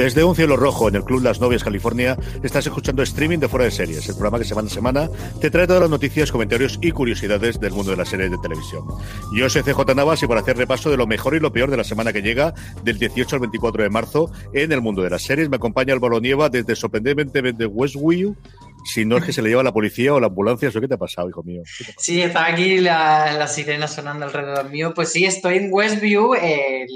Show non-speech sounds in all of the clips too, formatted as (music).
Desde un cielo rojo en el Club Las Novias, California, estás escuchando streaming de Fuera de Series, el programa que semana a semana te trae todas las noticias, comentarios y curiosidades del mundo de las series de televisión. Yo soy CJ Navas y por hacer repaso de lo mejor y lo peor de la semana que llega, del 18 al 24 de marzo, en el mundo de las series, me acompaña Álvaro Nieva desde sorprendentemente Westview, si no es que se le lleva la policía o la ambulancia, ¿eso qué te ha pasado, hijo mío? Sí, está aquí la, la, sirena sonando alrededor mío. Pues sí, estoy en Westview, el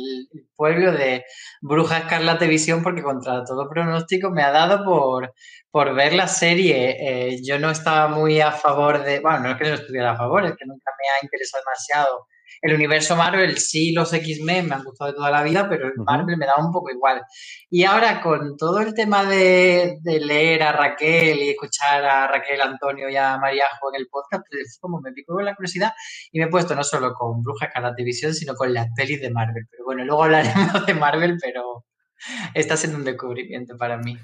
pueblo de Bruja Escarlata Visión, porque contra todo pronóstico me ha dado por, por ver la serie. Eh, yo no estaba muy a favor de, bueno, no es que no estuviera a favor, es que nunca me ha interesado demasiado el universo Marvel, sí, los X-Men me han gustado de toda la vida, pero el Marvel me da un poco igual. Y ahora con todo el tema de, leer a Raquel y escuchar a Raquel, Antonio y a Mariajo en el podcast, pues como me pico con la curiosidad y me he puesto no solo con Brujas Escarlata División, sino con las pelis de Marvel. Pero bueno, luego hablaremos (laughs) de Marvel, pero está siendo un descubrimiento para mí.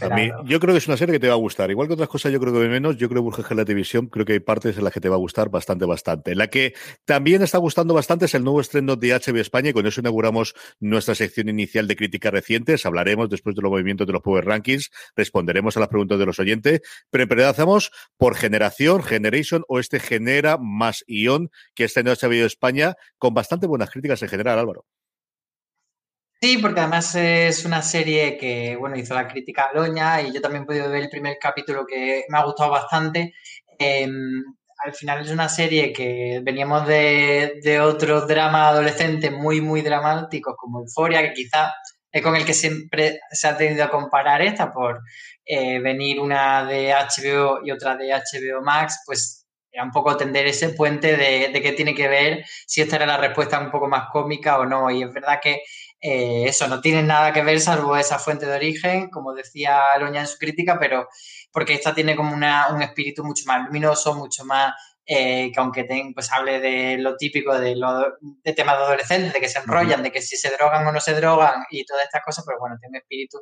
A mí, yo creo que es una serie que te va a gustar. Igual que otras cosas, yo creo que menos. Yo creo que Burger la televisión, creo que hay partes en las que te va a gustar bastante, bastante. La que también está gustando bastante es el nuevo estreno de HBO España y con eso inauguramos nuestra sección inicial de críticas recientes. Hablaremos después de los movimientos de los Power Rankings, responderemos a las preguntas de los oyentes, pero empezamos por generación, Generation o este genera más ion que está en HBO España con bastante buenas críticas en general, Álvaro. Sí, porque además es una serie que, bueno, hizo la crítica a Loña y yo también he podido ver el primer capítulo que me ha gustado bastante. Em, al final es una serie que veníamos de, de otros dramas adolescentes muy, muy dramáticos como Euforia, que quizá es con el que siempre se ha tenido a comparar esta por eh, venir una de HBO y otra de HBO Max, pues era un poco tender ese puente de, de qué tiene que ver, si esta era la respuesta un poco más cómica o no. Y es verdad que eh, eso no tiene nada que ver salvo esa fuente de origen, como decía Loña en su crítica, pero porque esta tiene como un espíritu mucho más luminoso, mucho más eh, que aunque pues hable de lo típico de, lo, de temas de adolescentes, de que se enrollan, de que si se drogan o no se drogan y todas estas cosas, pero bueno, tiene un espíritu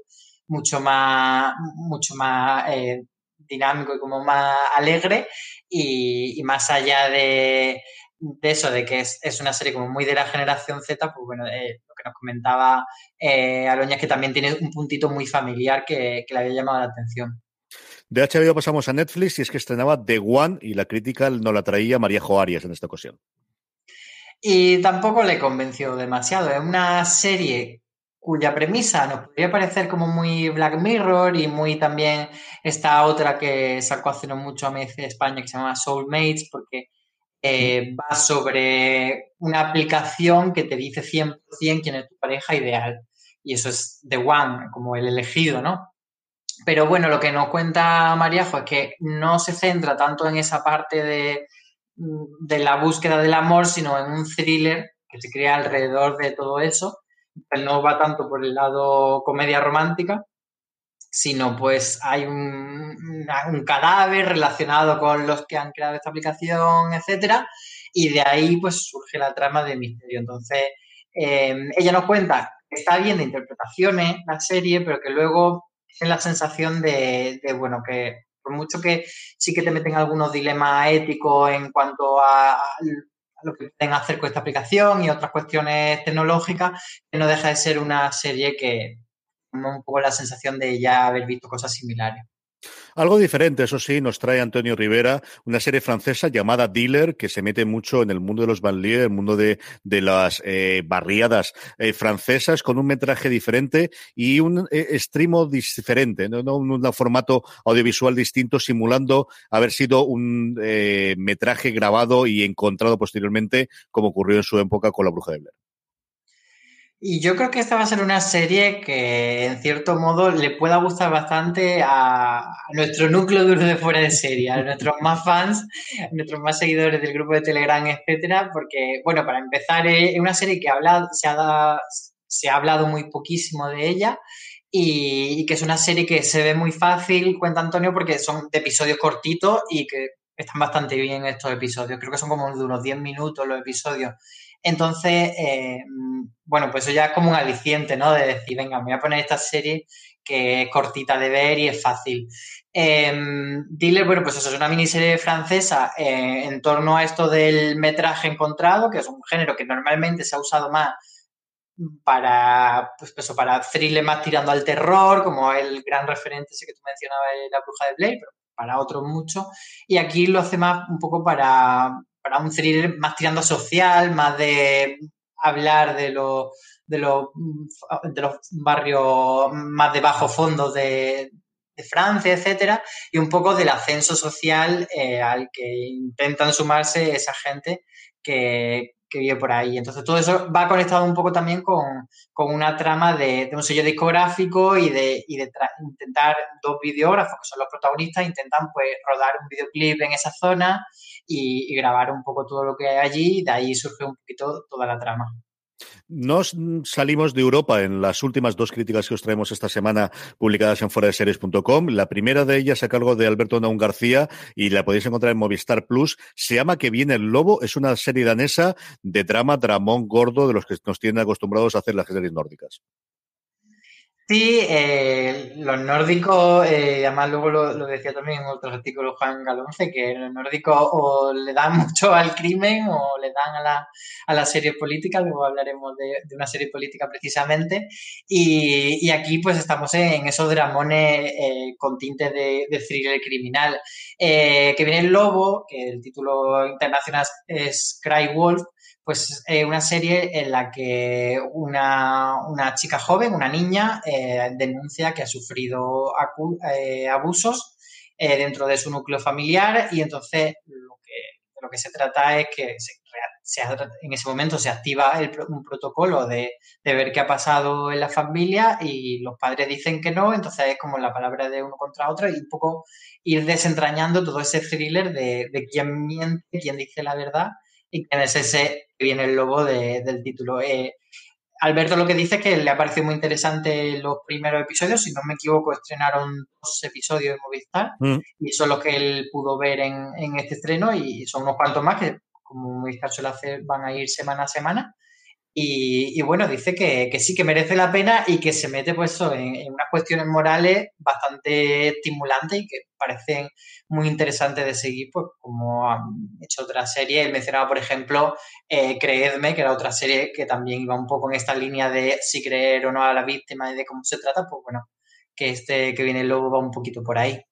mucho más, mucho más eh, dinámico y como más alegre y más allá de, de eso, de que es, es, una serie como muy de la generación Z, pues bueno, eh, lo que nos comentaba eh, Aloña es que también tiene un puntito muy familiar que, que, le había llamado la atención. De HBO pasamos a Netflix y es que estrenaba The One y la crítica no la traía María Jo Arias en esta ocasión. Y tampoco le convenció demasiado. Es una serie cuya premisa nos podría parecer como muy Black Mirror y muy también esta otra que sacó hace no mucho a de España que se llama Soulmates, porque eh, va sobre una aplicación que te dice 100% quién es tu pareja ideal. Y eso es The One, como el elegido, ¿no? Pero bueno, lo que nos cuenta Mariajo es que no se centra tanto en esa parte de, de la búsqueda del amor, sino en un thriller que se crea alrededor de todo eso. No va tanto por el lado comedia romántica, sino pues hay un, cadáver relacionado con los que han creado esta aplicación, etcétera, y de ahí pues surge la trama de misterio. Entonces, em, ella nos cuenta que está bien de interpretaciones la serie, pero que luego tiene la sensación de, bueno, que por mucho que sí que te meten algunos dilemas éticos en cuanto a, lo que pueden hacer con esta aplicación y otras cuestiones tecnológicas, que no deja de ser una serie que, un poco la sensación de ya haber visto cosas similares. Algo diferente, eso sí, nos trae Antonio Rivera, una serie francesa llamada Dealer, que se mete mucho en el mundo de los banlieues, el mundo de, de las eh, barriadas eh, francesas, con un metraje diferente y un eh, diferente, ¿no? ¿no? un formato audiovisual distinto, simulando haber sido un eh, metraje grabado y encontrado posteriormente, como ocurrió en su época con La Bruja de Blair. Y yo creo que esta va a ser una serie que, en cierto modo, le pueda gustar bastante a, nuestro núcleo duro de fuera de serie, a nuestros más fans, a nuestros más seguidores del grupo de Telegram, etcétera, porque, bueno, para empezar, es una serie que habla, se, ha, se ha hablado muy poquísimo de ella y, y, que es una serie que se ve muy fácil, cuenta Antonio, porque son de episodios cortitos y que están bastante bien estos episodios. Creo que son como de unos 10 minutos los episodios. Entonces, eh, bueno, pues eso ya es como un aliciente, ¿no? De decir, venga, me voy a poner esta serie que es cortita de ver y es fácil. Eh, Dile, bueno, pues eso es una miniserie francesa eh, en torno a esto del metraje encontrado, que es un género que normalmente se ha usado más para, pues eso, para thriller más tirando al terror, como el gran referente ese que tú mencionabas, La Bruja de Blair, pero para otros mucho. Y aquí lo hace más un poco para, para un thriller más tirando social, más de hablar de los de los, de los barrios más de bajo fondo de, Francia, etcétera, y un poco del ascenso social eh, al que intentan sumarse esa gente que, que vive por ahí. Entonces, todo eso va conectado un poco también con, con una trama de, un sello discográfico y de, y de intentar dos videógrafos, que son los protagonistas, intentan pues rodar un videoclip en esa zona y, y, grabar un poco todo lo que hay allí, y de ahí surge un poquito toda la trama. Nos salimos de Europa en las últimas dos críticas que os traemos esta semana publicadas en foradeseries.com. La primera de ellas a cargo de Alberto Naun García y la podéis encontrar en Movistar Plus. Se llama Que viene el lobo. Es una serie danesa de drama, dramón gordo de los que nos tienen acostumbrados a hacer las series nórdicas. Sí, eh, los nórdicos, eh, además luego lo, lo, decía también en otros artículos Juan Galonce, que los nórdicos o le dan (laughs) mucho al crimen o le dan a la, a la serie política, luego hablaremos de, de una serie política precisamente, y, y, aquí pues estamos en esos dramones eh, con tinte de, de thriller criminal. Eh, que viene el lobo, que el título internacional es Cry Wolf, pues eh, una serie en la que una, una chica joven, una niña, eh, denuncia que ha sufrido eh, abusos eh, dentro de su núcleo familiar y entonces lo que, lo que se trata es que se, se, en ese momento se activa el, un protocolo de, de, ver qué ha pasado en la familia y los padres dicen que no, entonces es como la palabra de uno contra otro y un poco ir desentrañando todo ese thriller de, de quién miente, quién dice la verdad y quién es ese que viene el logo de, del título. Eh, Alberto lo que dice es que le ha parecido muy interesante los primeros episodios, si no me equivoco, estrenaron dos episodios de Movistar mm. y son los que él pudo ver en, en, este estreno y son unos cuantos más que, como Movistar suele hacer, van a ir semana a semana. Y, y bueno, dice que, que, sí que merece la pena y que se mete pues en, en, unas cuestiones morales bastante estimulantes y que parecen muy interesantes de seguir, pues como han hecho otras series. Él mencionaba, por ejemplo, eh, Creedme, que era otra serie que también iba un poco en esta línea de si creer o no a la víctima y de cómo se trata, pues bueno, que este que viene el lobo va un poquito por ahí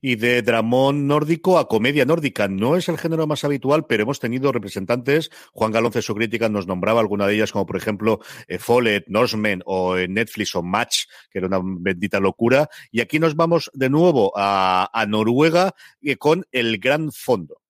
y de dramón nórdico a comedia nórdica. No es el género más habitual, pero hemos tenido representantes. Juan Galonce, su crítica, nos nombraba alguna de ellas, como por ejemplo eh, Follet, Norseman o en Netflix o Match, que era una bendita locura. Y aquí nos vamos de nuevo a, a Noruega eh, con El Gran Fondo.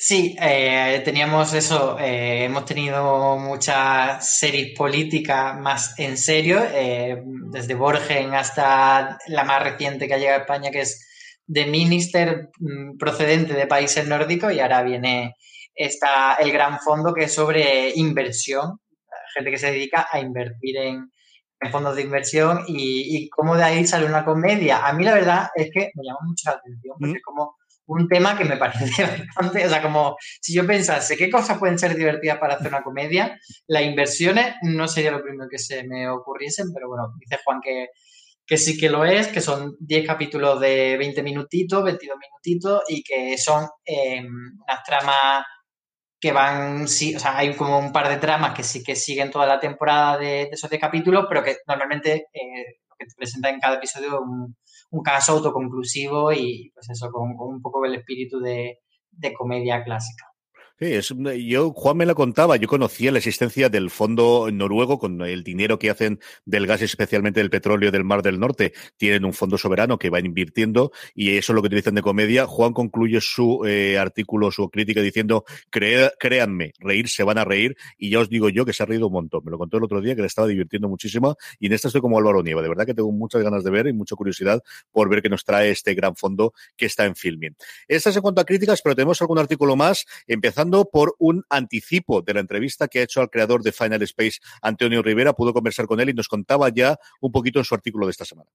Sí, eh, teníamos eso, eh, hemos tenido muchas series políticas más en serio, eh, desde Borgen hasta la más reciente que ha llegado a España, que es The Minister, mm, procedente de países nórdicos, y ahora viene esta, el gran fondo que es sobre inversión, gente que se dedica a invertir en, en fondos de inversión y, y, cómo de ahí sale una comedia. A mí la verdad es que me llama mucho la atención, porque mm. como un tema que me parece (laughs) bastante, o sea, como si yo pensase qué cosas pueden ser divertidas para hacer una comedia, las inversiones no sería lo primero que se me ocurriesen, pero bueno, dice Juan que, que sí que lo es, que son 10 capítulos de 20 minutitos, 22 minutitos y que son eh, unas tramas que van, sí, o sea, hay como un par de tramas que sí que siguen toda la temporada de, esos 10 capítulos, pero que normalmente eh, que te presenta en cada episodio un, caso autoconclusivo y pues eso, con, un poco el espíritu de comedia clásica. Sí, es, yo, Juan me lo contaba, yo conocía la existencia del fondo noruego con el dinero que hacen del gas, especialmente del petróleo del Mar del Norte. Tienen un fondo soberano que va invirtiendo y eso es lo que utilizan de comedia. Juan concluye su eh, artículo, su crítica diciendo, créanme, reír se van a reír y ya os digo yo que se ha reído un montón. Me lo contó el otro día que le estaba divirtiendo muchísimo y en esta estoy como Álvaro Nieva. De verdad que tengo muchas ganas de ver y mucha curiosidad por ver qué nos trae este gran fondo que está en filming. Estas en cuanto a críticas, pero tenemos algún artículo más, empezando por un anticipo de la entrevista que ha hecho al creador de Final Space, Antonio Rivera. Pudo conversar con él y nos contaba ya un poquito en su artículo de esta semana.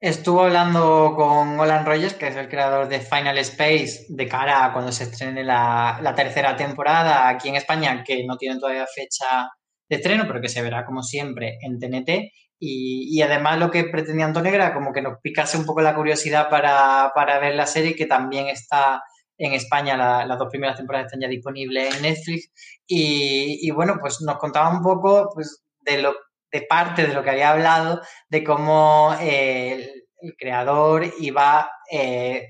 Estuvo hablando con Olan Rogers, que es el creador de Final Space, de cara a cuando se estrene la, tercera temporada aquí en España, que no tiene todavía fecha de estreno, pero que se verá como siempre en TNT. Y, además lo que pretendía Antonio era como que nos picase un poco la curiosidad para, para ver la serie, que también está en España las dos primeras temporadas están ya disponibles en Netflix. Y, bueno, pues nos contaba un poco pues, de, lo, de parte de lo que había hablado, de cómo eh, el, creador iba eh,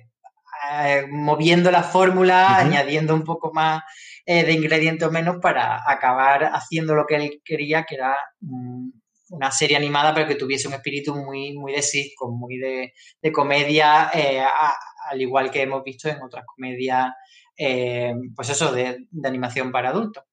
moviendo la fórmula, añadiendo un poco más eh, de ingredientes o menos para acabar haciendo lo que él quería, que era mm, una serie animada, pero que tuviese un espíritu muy, muy de sitcom, muy de, de comedia, al igual que hemos visto en otras comedias, eh, pues eso, de, de animación para adultos.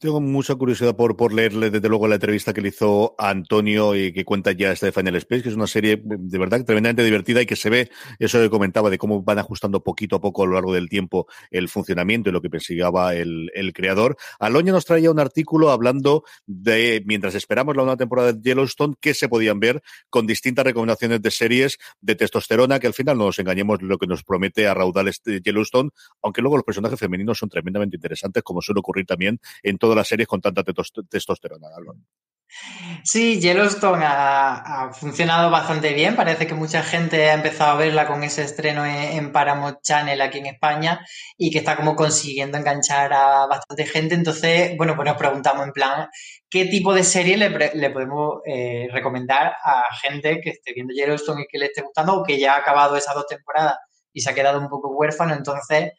Tengo mucha curiosidad por, por leerle desde luego la entrevista que le hizo a Antonio y que cuenta ya esta de Final Space, que es una serie de verdad tremendamente divertida y que se ve, eso que comentaba, de cómo van ajustando poquito a poco a lo largo del tiempo el funcionamiento y lo que persigaba el, el creador. Aloña nos traía un artículo hablando de, mientras esperamos la nueva temporada de Yellowstone, que se podían ver con distintas recomendaciones de series de testosterona, que al final no nos engañemos lo que nos promete a raudales de Yellowstone, aunque luego los personajes femeninos son tremendamente interesantes, como suele ocurrir también en todo todas las series con tanta testosterona. Sí, Yellowstone ha, funcionado bastante bien. Parece que mucha gente ha empezado a verla con ese estreno en, Paramount Channel aquí en España y que está como consiguiendo enganchar a bastante gente. Entonces, bueno, pues nos preguntamos en plan, ¿qué tipo de serie le, podemos eh, recomendar a gente que esté viendo Yellowstone y que le esté gustando o que ya ha acabado esas dos temporadas y se ha quedado un poco huérfano? Entonces,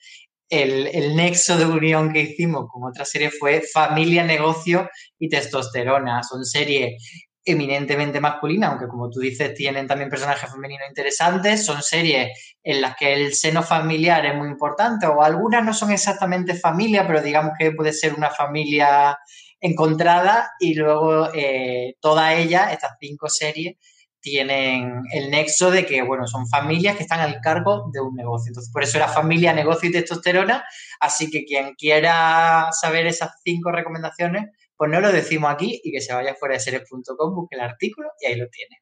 el, nexo de unión que hicimos con otra serie fue Familia, Negocio y Testosterona. Son series eminentemente masculinas, aunque como tú dices, tienen también personajes femeninos interesantes. Son series en las que el seno familiar es muy importante, o algunas no son exactamente familia, pero digamos que puede ser una familia encontrada y luego eh, todas ellas, estas cinco series, tienen el nexo de que, bueno, son familias que están al cargo de un negocio. Entonces, por eso era familia, negocio y testosterona. Así que quien quiera saber esas cinco recomendaciones, pues no lo decimos aquí y que se vaya fuera de series.com, busque el artículo y ahí lo tiene.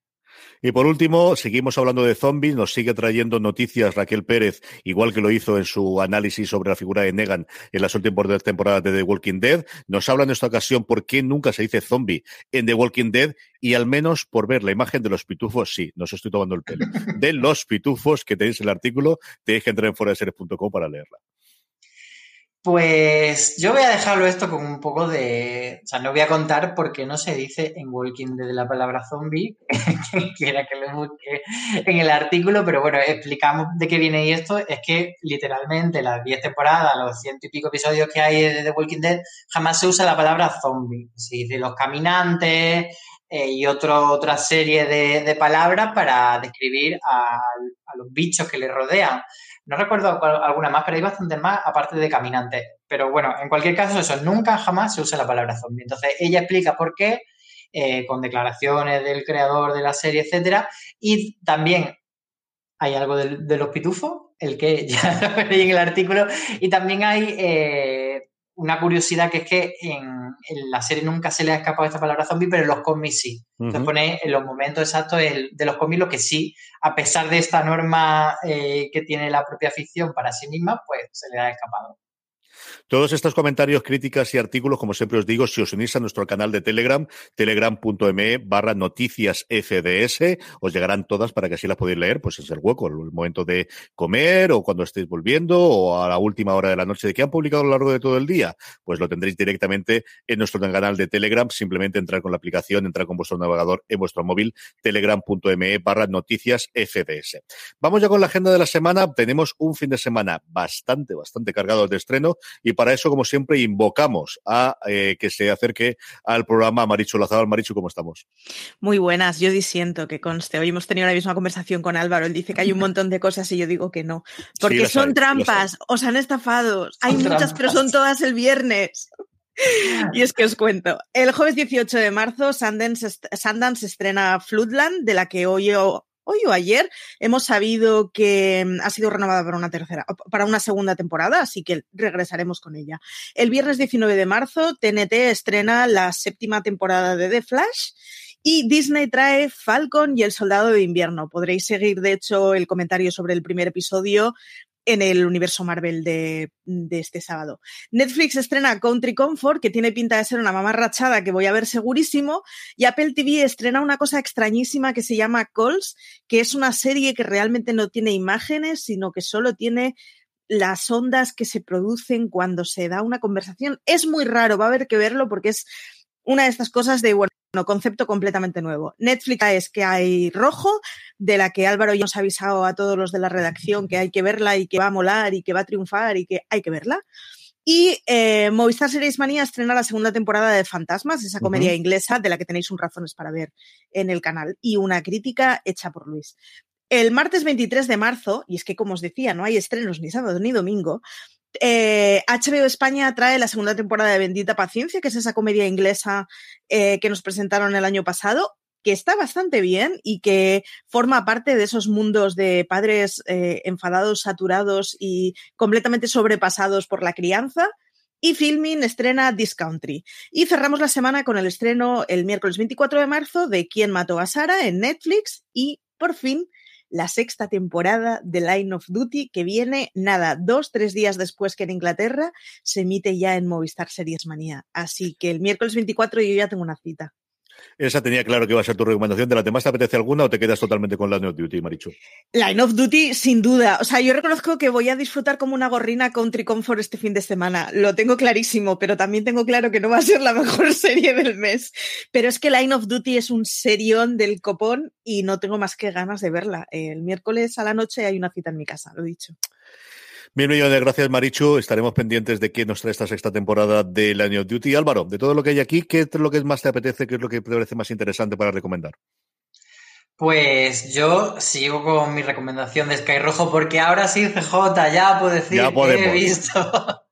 Y por último, seguimos hablando de zombies, nos sigue trayendo noticias Raquel Pérez, igual que lo hizo en su análisis sobre la figura de Negan en las últimas temporadas de The Walking Dead. Nos habla en esta ocasión por qué nunca se dice zombie en The Walking Dead y al menos por ver la imagen de los pitufos, sí, nos estoy tomando el pelo, de los pitufos que tenéis en el artículo, tenéis que entrar en fuera para leerla. Pues yo voy a dejarlo esto con un poco de. O sea, no voy a contar por qué no se dice en Walking Dead la palabra zombie, (laughs) que quiera que lo busque en el artículo, pero bueno, explicamos de qué viene esto. Es que literalmente las 10 temporadas, los ciento y pico episodios que hay de The Walking Dead, jamás se usa la palabra zombie. Se dice los caminantes eh, y otro, otra serie de, palabras para describir a los bichos que le rodean. No recuerdo alguna más, pero hay bastante más aparte de caminantes. Pero bueno, en cualquier caso, eso, nunca jamás se usa la palabra zombie. Entonces, ella explica por qué, eh, con declaraciones del creador de la serie, etcétera. Y también hay algo de, los pitufos, el que (laughs) ya lo veréis en el artículo. Y también hay eh, una curiosidad que es que en, la serie nunca se le ha escapado esta palabra zombie, pero en los cómics sí. Se pone en los momentos exactos de los cómics lo que sí, a pesar de esta norma eh, que tiene la propia ficción para sí misma, pues se le ha escapado. Todos estos comentarios, críticas y artículos, como siempre os digo, si os unís a nuestro canal de Telegram, telegram.me barra noticias FDS, os llegarán todas para que así las podáis leer, pues es el hueco, el momento de comer o cuando estéis volviendo o a la última hora de la noche de que han publicado a lo largo de todo el día, pues lo tendréis directamente en nuestro canal de Telegram, simplemente entrar con la aplicación, entrar con vuestro navegador en vuestro móvil, telegram.me barra noticias FDS. Vamos ya con la agenda de la semana, tenemos un fin de semana bastante, bastante cargado de estreno y para eso, como siempre, invocamos a eh, que se acerque al programa Marichu Lazabal. Marichu, ¿cómo estamos? Muy buenas, yo disiento que conste. Hoy hemos tenido la misma conversación con Álvaro. Él dice que hay un (laughs) montón de cosas y yo digo que no. Porque son trampas, os han estafado. Hay muchas, pero son todas el viernes. (laughs) Y es que os cuento. El jueves 18 de marzo, Sundance, Sundance estrena Floodland, de la que hoy hoy o ayer hemos sabido que mm, ha sido renovada para una tercera, para una segunda temporada, así que regresaremos con ella. El viernes 19 de marzo, TNT estrena la séptima temporada de The Flash. Y Disney trae Falcon y el Soldado de Invierno. Podréis seguir, de hecho, el comentario sobre el primer episodio en el universo Marvel de, este sábado. Netflix estrena Country Comfort, que tiene pinta de ser una mamarrachada que voy a ver segurísimo, y Apple TV estrena una cosa extrañísima que se llama Calls, que es una serie que realmente no tiene imágenes, sino que solo tiene las ondas que se producen cuando se da una conversación. Es muy raro, va a haber que verlo porque es una de estas cosas de, bueno, concepto completamente nuevo. Netflix es que hay rojo, de la que Álvaro ya nos ha avisado a todos los de la redacción que hay que verla y que va a molar y que va a triunfar y que hay que verla. Y eh, Movistar Series Manía estrena la segunda temporada de Fantasmas, esa comedia inglesa de la que tenéis un razones para ver en el canal, y una crítica hecha por Luis. El martes 23 de marzo, y es que como os decía, no hay estrenos ni sábado ni domingo, HBO eh, España trae la segunda temporada de Bendita Paciencia, que es esa comedia inglesa eh, que nos presentaron el año pasado, que está bastante bien y que forma parte de esos mundos de padres eh, enfadados, saturados y completamente sobrepasados por la crianza. Y Filming estrena This Country. Y cerramos la semana con el estreno el miércoles 24 de marzo de Quién mató a Sara en Netflix y por fin la sexta temporada de Line of Duty que viene, nada, dos, tres días después que en Inglaterra, se emite ya en Movistar Series Manía. Así que el miércoles 24 yo ya tengo una cita. Esa tenía claro que iba a ser tu recomendación. ¿De la demás te apetece alguna o te quedas totalmente con Line of Duty, Marichu? Line of Duty, sin duda. O sea, yo reconozco que voy a disfrutar como una gorrina Country Comfort este fin de semana. Lo tengo clarísimo, pero también tengo claro que no va a ser la (laughs) mejor serie del mes. Pero es que Line of Duty es un serión del copón y no tengo más que ganas de verla. El miércoles a la noche hay una cita en mi casa, lo he dicho. Mil millones de gracias, Marichu. Estaremos pendientes de qué nos trae esta sexta temporada de Line of Duty. Álvaro, de todo lo que hay aquí, ¿qué es lo que más te apetece? ¿Qué es lo que te parece más interesante para recomendar? Pues yo sigo con mi recomendación de Sky Rojo porque ahora sí, CJ, ya puedo decir que he visto. (laughs)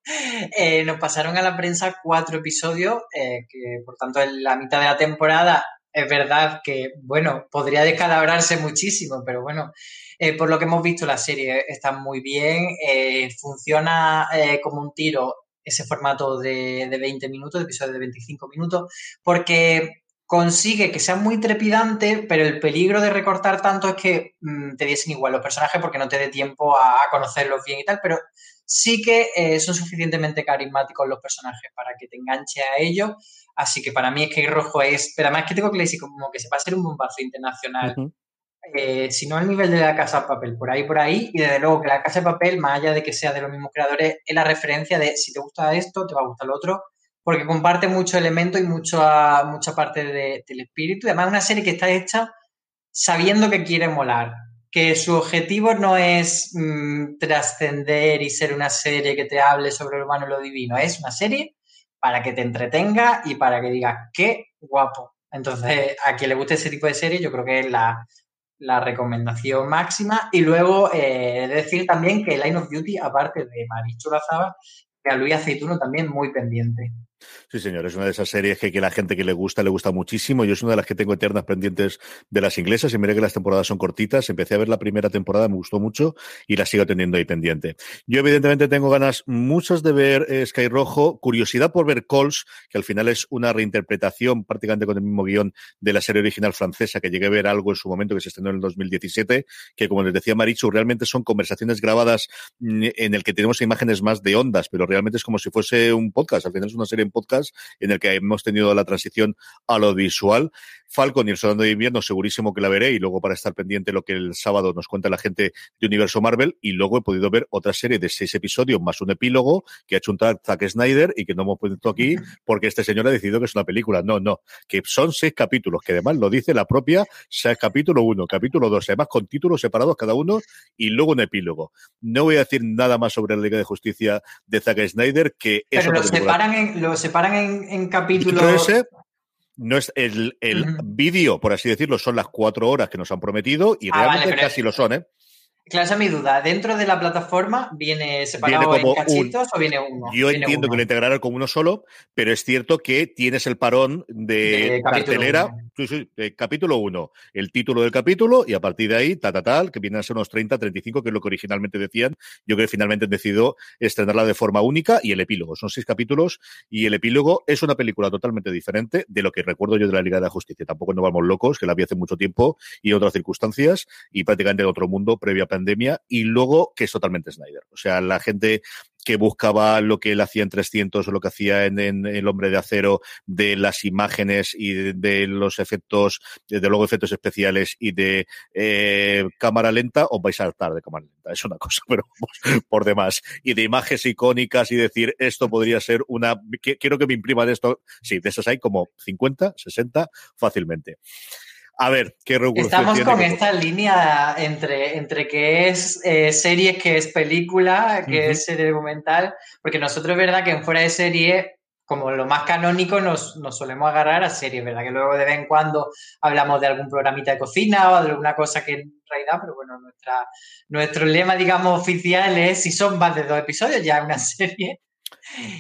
Eh, nos pasaron a la prensa cuatro episodios, eh, que por tanto en la mitad de la temporada es verdad que, bueno, podría descalabrarse muchísimo, pero bueno, eh, por lo que hemos visto, la serie está muy bien, eh, funciona eh, como un tiro ese formato de, 20 minutos, de episodio de 25 minutos, porque consigue que sea muy trepidante, pero el peligro de recortar tanto es que mm, te diesen igual los personajes porque no te dé tiempo a, conocerlos bien y tal, pero sí que son suficientemente carismáticos los personajes para que te enganche a ellos. Así que para mí es que Rojo es, pero además que tengo que decir como que se va a ser un bombazo internacional. Eh, si no al nivel de la Casa de Papel, por ahí, por ahí, y desde luego que la Casa de Papel, más allá de que sea de los mismos creadores, es la referencia de si te gusta esto, te va a gustar lo otro, porque comparte mucho elemento y mucho, mucha parte del espíritu. Además, es una serie que está hecha sabiendo que quiere molar, que su objetivo no es mm, trascender y ser una serie que te hable sobre lo humano y lo divino, es una serie para que te entretenga y para que digas, qué guapo. Entonces, a quien le guste ese tipo de serie, yo creo que es la, la recomendación máxima. Y luego eh, decir también que Line of Duty, aparte de Marichu Lazaba, a Luis Aceituno también muy pendiente. Sí, señor, es una de esas series que, que la gente que le gusta, le gusta muchísimo. Yo es una de las que tengo eternas pendientes de las inglesas y miré que las temporadas son cortitas. Empecé a ver la primera temporada, me gustó mucho y la sigo teniendo ahí pendiente. Yo, evidentemente, tengo ganas muchas de ver eh, Sky Rojo, curiosidad por ver Calls, que al final es una reinterpretación prácticamente con el mismo guion de la serie original francesa, que llegué a ver algo en su momento que se estrenó en el 2017, que como les decía Marichu, realmente son conversaciones grabadas mm, en el que tenemos imágenes más de ondas, pero realmente es como si fuese un podcast. Al final es una serie en podcast en el que hemos tenido la transición a lo visual. Falcon y el Soldado de Invierno, segurísimo que la veré, y luego para estar pendiente lo que el sábado nos cuenta la gente de Universo Marvel, y luego he podido ver otra serie de seis episodios más un epílogo que ha hecho un Zack Snyder y que no hemos puesto aquí porque este señor ha decidido que es una película. No, no, que son seis capítulos, que además lo dice la propia, sea capítulo uno, capítulo dos, además con títulos separados cada uno y luego un epílogo. No voy a decir nada más sobre la Liga de Justicia de Zack Snyder que Pero lo separan, en, lo separan en, capítulos no es el, el vídeo, por así decirlo, son las cuatro horas que nos han prometido y ah, realmente casi lo son, ¿eh? Claro, esa es mi duda. ¿Dentro de la plataforma viene separado en cachitos o viene uno? Yo entiendo que lo integrarán como uno solo, pero es cierto que tienes el parón de, cartelera. Capítulo 1, el título del capítulo y a partir de ahí, ta, ta, tal, que vienen a ser unos 30, 35, que es lo que originalmente decían. Yo creo que finalmente han decidido estrenarla de forma única y el epílogo. Son seis capítulos y el epílogo es una película totalmente diferente de lo que recuerdo yo de la Liga de la Justicia. Tampoco nos vamos locos, que la vi hace mucho tiempo y otras circunstancias y prácticamente en otro mundo previa pandemia y luego que es totalmente Snyder. O sea, la gente que buscaba lo que él hacía en 300 o lo que hacía en, El Hombre de Acero, de las imágenes y de, los efectos, de luego efectos especiales y de eh, cámara lenta, os vais a hartar de cámara lenta. Es una cosa, (laughs) pero por demás. Y de imágenes icónicas y decir, esto podría ser una... Quiero que me imprima de esto. Sí, de esas hay como 50, 60 fácilmente. A ver, ¿qué Estamos con esta línea entre, entre que es eh, serie, que es película, que es serie documental, porque nosotros es verdad que en fuera de serie, como lo más canónico, nos, nos solemos agarrar a series, ¿verdad? Que luego de vez en cuando hablamos de algún programita de cocina o de alguna cosa que en realidad, pero bueno, nuestra, nuestro lema, digamos, oficial es si son más de dos episodios, ya una (laughs) serie.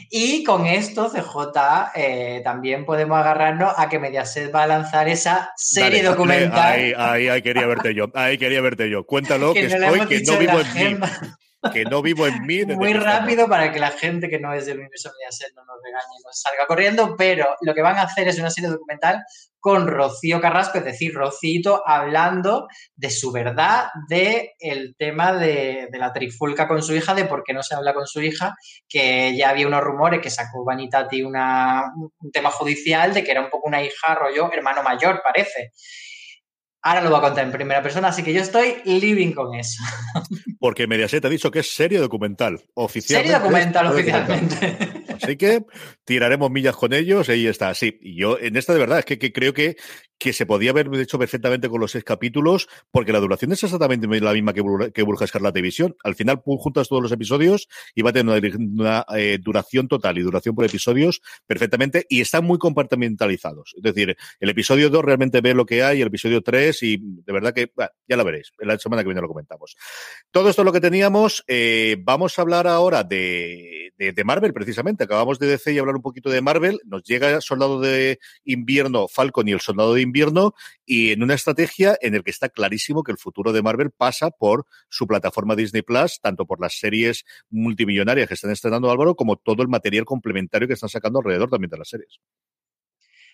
Y con esto, CJ, eh, también podemos agarrarnos a que Mediaset va a lanzar esa serie documental. Ahí, ahí, quería verte yo. Ahí quería verte yo. Cuéntalo (laughs) que, estoy, que no vivo en mí que no vivo en mí. Muy rápido para que la gente que no es del universo Mediaset no nos regañe y nos salga corriendo, pero lo que van a hacer es una serie documental con Rocío Carrasco, es decir, Rocito hablando de su verdad, de el tema de, la trifulca con su hija, de por qué no se habla con su hija, que ya había unos rumores que sacó Vanitati una, un tema judicial de que era un poco una hija rollo hermano mayor, parece. Ahora lo voy a contar en primera persona, así que yo estoy living con eso. Porque Mediaset ha dicho que es serie documental, oficialmente. Serie documental, oficialmente. Así que tiraremos millas con ellos ahí está. Sí, y yo en esta de verdad es que, creo que, que se podía haber hecho perfectamente con los seis capítulos, porque la duración es exactamente la misma que, que Burja Escarlata. Al final juntas todos los episodios y va a tener una, eh, duración total y duración por episodios perfectamente y están muy compartimentalizados. Es decir, el episodio 2 realmente ve lo que hay, el episodio 3 y de verdad que ya lo veréis. La semana que viene lo comentamos. Todo esto es lo que teníamos. Eh, vamos a hablar ahora de, de Marvel, precisamente acabamos de decir y hablar un poquito de Marvel, nos llega Soldado de Invierno, Falcon y el Soldado de Invierno, y en una estrategia en el que está clarísimo que el futuro de Marvel pasa por su plataforma Disney Plus, tanto por las series multimillonarias que están estrenando Álvaro, como todo el material complementario que están sacando alrededor también de las series.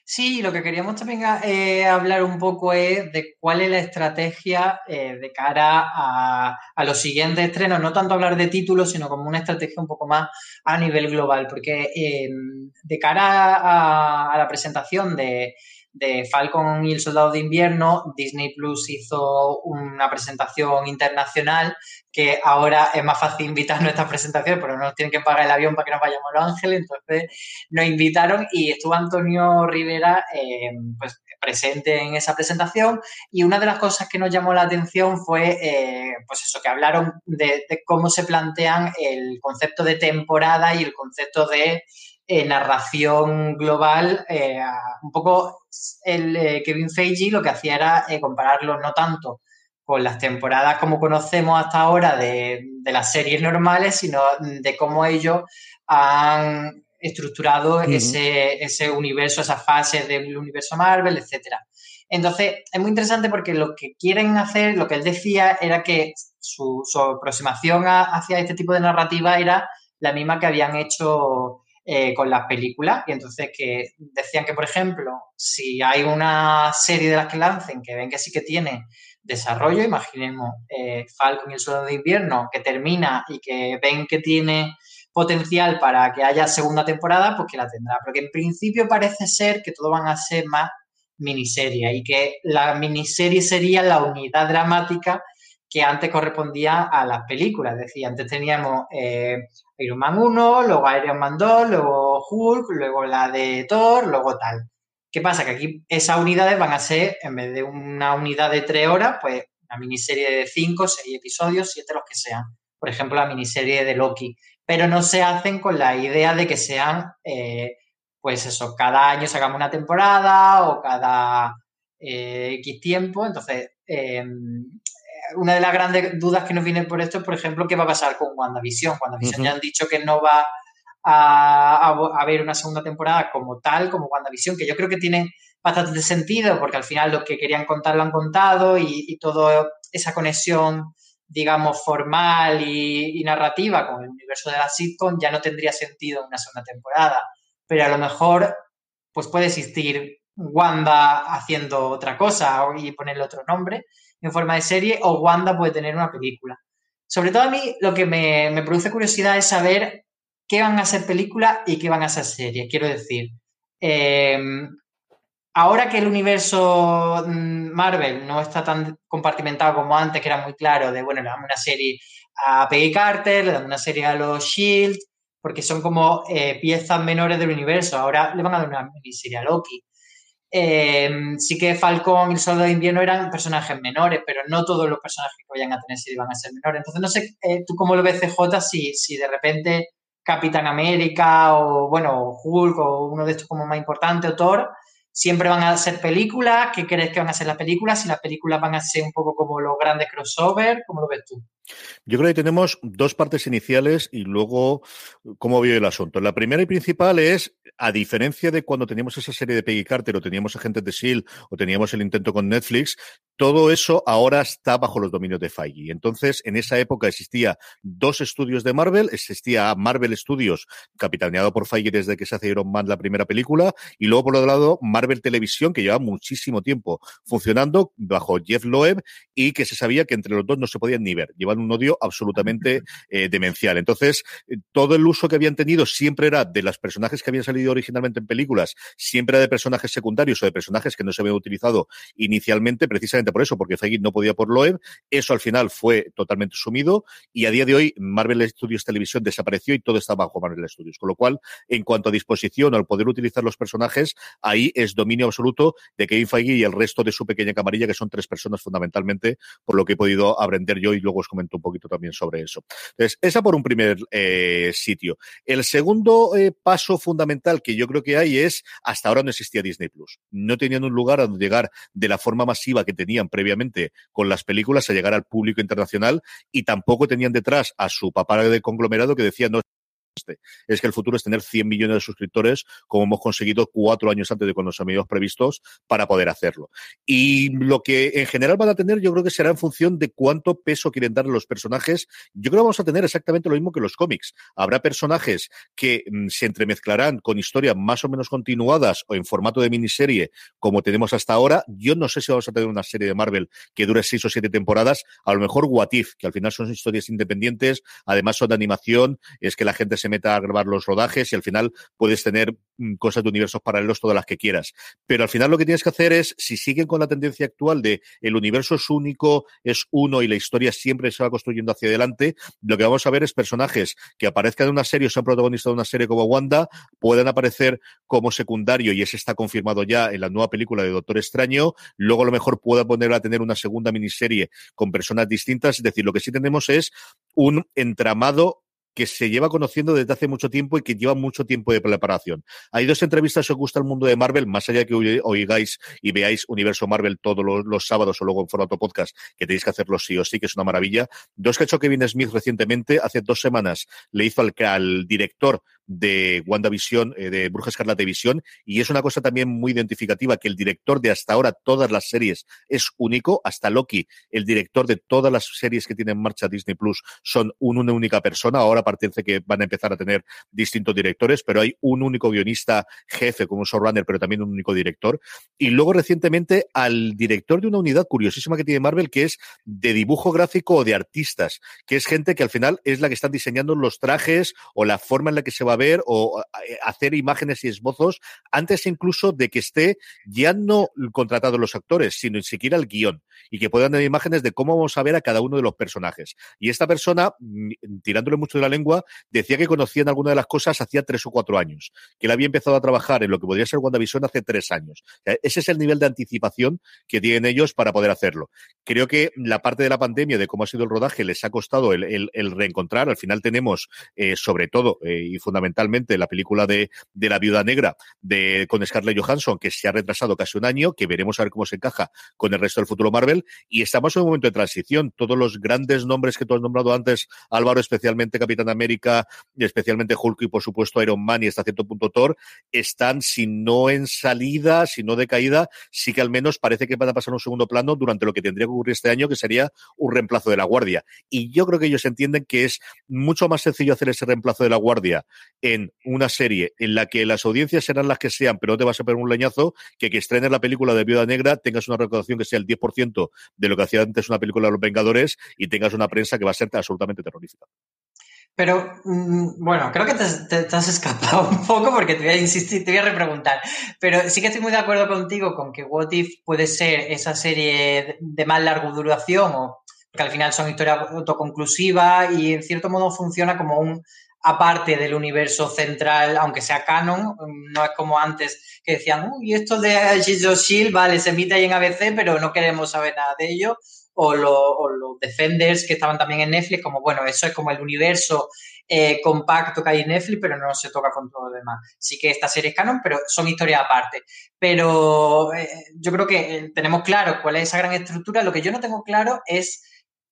Sí, lo que queríamos también eh, hablar un poco es de cuál es la estrategia eh, de cara a, los siguientes estrenos, no tanto hablar de títulos, sino como una estrategia un poco más a nivel global, porque em, de cara a la presentación de, de Falcon y el Soldado de Invierno, Disney Plus hizo una presentación internacional que ahora es más fácil invitarnos a estas presentaciones, pero no nos tienen que pagar el avión para que nos vayamos a Los Ángeles, entonces nos invitaron y estuvo Antonio Rivera eh, pues, presente en esa presentación y una de las cosas que nos llamó la atención fue eh, pues eso, que hablaron de cómo se plantean el concepto de temporada y el concepto de eh, narración global, eh, un poco el eh, Kevin Feige lo que hacía era compararlo no tanto con las temporadas como conocemos hasta ahora de, las series normales, sino de cómo ellos han estructurado ese, ese universo, esa fase del universo Marvel, etcétera. Entonces, es muy interesante porque lo que quieren hacer, lo que él decía, era que su, aproximación hacia este tipo de narrativa era la misma que habían hecho eh, con las películas. Y entonces que decían que, por ejemplo, si hay una serie de las que lancen que ven que sí que tiene desarrollo, imaginemos eh, Falcon y el Soldado de Invierno, que termina y que ven que tiene potencial para que haya segunda temporada, pues que la tendrá. Porque en principio parece ser que todo van a ser más miniserie y que la miniserie sería la unidad dramática que antes correspondía a las películas. Es decir, antes teníamos eh, Iron Man 1, luego Iron Man 2, luego Hulk, luego la de Thor, luego tal. ¿Qué pasa? Que aquí esas unidades van a ser, en vez de una unidad de tres horas, pues una miniserie de cinco, seis episodios, siete, los que sean. Por ejemplo, la miniserie de Loki. Pero no se hacen con la idea de que sean, eh, pues eso, cada año sacamos una temporada o cada eh, X tiempo. Entonces, em, una de las grandes dudas que nos vienen por esto es, por ejemplo, qué va a pasar con WandaVision. WandaVision ya han dicho que no va a, haber una segunda temporada como tal, como WandaVision, que yo creo que tiene bastante sentido, porque al final lo que querían contar lo han contado y, y toda esa conexión, digamos, formal y, narrativa con el universo de la sitcom ya no tendría sentido en una segunda temporada. Pero a lo mejor, pues puede existir Wanda haciendo otra cosa y ponerle otro nombre en forma de serie, o Wanda puede tener una película. Sobre todo a mí lo que me, me produce curiosidad es saber qué van a ser películas y qué van a ser series. Quiero decir, em, ahora que el universo mm, Marvel no está tan compartimentado como antes, que era muy claro, de bueno, le damos una serie a Peggy Carter, le damos una serie a los Shield, porque son como eh, piezas menores del universo. Ahora le van a dar una miniserie a Loki. Em, sí que Falcón y el Soldado de Invierno eran personajes menores, pero no todos los personajes que vayan a tener serie van a ser menores. Entonces, no sé, eh, tú cómo lo ves, CJ, si, si de repente Capitán América o, bueno, Hulk o uno de estos como más importante o Thor, siempre van a ser películas. ¿Qué crees que van a ser las películas? Si las películas van a ser un poco como los grandes crossover, ¿cómo lo ves tú? Yo creo que tenemos dos partes iniciales y luego cómo veo el asunto. La primera y principal es, a diferencia de cuando teníamos esa serie de Peggy Carter o teníamos Agentes de S.H.I.E.L.D. o teníamos el intento con Netflix, todo eso ahora está bajo los dominios de Feige. Entonces, en esa época existía dos estudios de Marvel, existía Marvel Studios, capitaneado por Feige desde que se hace Iron la primera película, y luego por otro lado Marvel Televisión, que lleva muchísimo tiempo funcionando bajo Jeff Loeb y que se sabía que entre los dos no se podían ni ver un odio absolutamente eh, demencial. Entonces, eh, todo el uso que habían tenido siempre era de las personajes que habían salido originalmente en películas, siempre era de personajes secundarios o de personajes que no se habían utilizado inicialmente, precisamente por eso, porque Feige no podía por Loeb. Eso al final fue totalmente sumido y a día de hoy Marvel Studios Televisión desapareció y todo está bajo Marvel Studios. Con lo cual, en cuanto a disposición, al poder utilizar los personajes, ahí es dominio absoluto de Kevin Feige y el resto de su pequeña camarilla, que son tres personas fundamentalmente, por lo que he podido aprender yo y luego os un poquito también sobre eso. Entonces, esa por un primer eh, sitio. El segundo eh, paso fundamental que yo creo que hay es, hasta ahora no existía Disney Plus. No tenían un lugar a donde llegar de la forma masiva que tenían previamente con las películas a llegar al público internacional y tampoco tenían detrás a su papá de conglomerado que decía, no, este. es que el futuro es tener 100 millones de suscriptores, como hemos conseguido cuatro años antes de cuando nos habíamos previstos para poder hacerlo. Y lo que en general van a tener, yo creo que será en función de cuánto peso quieren dar los personajes. Yo creo que vamos a tener exactamente lo mismo que los cómics. Habrá personajes que mm, se entremezclarán con historias más o menos continuadas o en formato de miniserie, como tenemos hasta ahora. Yo no sé si vamos a tener una serie de Marvel que dure seis o siete temporadas. A lo mejor What If, que al final son historias independientes, además son de animación, es que la gente se meta a grabar los rodajes y al final puedes tener mm, cosas de universos paralelos todas las que quieras. Pero al final lo que tienes que hacer es, si siguen con la tendencia actual de el universo es único, es uno y la historia siempre se va construyendo hacia adelante, lo que vamos a ver es personajes que aparezcan en una serie o sean protagonistas de una serie como Wanda, pueden aparecer como secundario y ese está confirmado ya en la nueva película de Doctor Extraño, luego a lo mejor pueda poner a tener una segunda miniserie con personas distintas, es decir, lo que sí tenemos es un entramado que se lleva conociendo desde hace mucho tiempo y que lleva mucho tiempo de preparación. Hay dos entrevistas si os gusta el mundo de Marvel, más allá de que oigáis y veáis Universo Marvel todos los, sábados o luego en formato podcast, que tenéis que hacerlo sí o sí, que es una maravilla. Dos que ha hecho Kevin Smith recientemente, hace dos semanas, le hizo al, al director de WandaVision, eh, de Bruja Escarlata Visión, y es una cosa también muy identificativa que el director de hasta ahora todas las series es único, hasta Loki, el director de todas las series que tiene en marcha Disney Plus son una única persona, ahora parece que van a empezar a tener distintos directores, pero hay un único guionista jefe como showrunner, pero también un único director, y luego recientemente al director de una unidad curiosísima que tiene Marvel, que es de dibujo gráfico o de artistas, que es gente que al final es la que está diseñando los trajes o la forma en la que se va a ver o eh, hacer imágenes y esbozos antes incluso de que esté ya no contratado los actores, sino ni siquiera el guion y que puedan tener imágenes de cómo vamos a ver a cada uno de los personajes. Y esta persona, mm, tirándole mucho de la lengua, decía que conocían alguna de las cosas hacía tres o cuatro años, que él había empezado a trabajar en lo que podría ser WandaVision hace tres años. ese es el nivel de anticipación que tienen ellos para poder hacerlo. Creo que la parte de la pandemia, de cómo ha sido el rodaje, les ha costado el, reencontrar. Al final tenemos, eh, sobre todo eh, y fundamentalmente, la película de, de La Viuda Negra de, con Scarlett Johansson, que se ha retrasado casi un año, que veremos a ver cómo se encaja con el resto del futuro Marvel. Y estamos en un momento de transición. Todos los grandes nombres que tú has nombrado antes, Álvaro, especialmente Capitán América, especialmente Hulk y por supuesto Iron Man y hasta cierto punto Thor, están, si no en salida, si no de caída, sí que al menos parece que van a pasar un segundo plano durante lo que tendría que ocurrir este año, que sería un reemplazo de la Guardia. Y yo creo que ellos entienden que es mucho más sencillo hacer ese reemplazo de la Guardia en una serie en la que las audiencias serán las que sean, pero no te vas a pegar un leñazo, que que estrenes la película de Viuda Negra tengas una recaudación que sea el 10% de lo que hacía antes una película de los Vengadores y tengas una prensa que va a ser absolutamente terrorífica. Pero mm, bueno, creo que te, has escapado (laughs) un poco porque te voy a insistir, te voy a repreguntar. Pero sí que estoy muy de acuerdo contigo con que What If puede ser esa serie de más larga duración o que al final son historias autoconclusivas y en cierto modo funciona como un aparte del universo central, aunque sea canon, no es como antes que decían, uy, esto de of Shield, vale, se emite ahí en ABC, pero no queremos saber nada de ello. O, los Defenders que estaban también en Netflix, como bueno, eso es como el universo eh, compacto que hay en Netflix, pero no se toca con todo lo demás. Sí que esta serie es canon, pero son historias aparte. Pero eh, yo creo que eh, tenemos claro cuál es esa gran estructura. Lo que yo no tengo claro es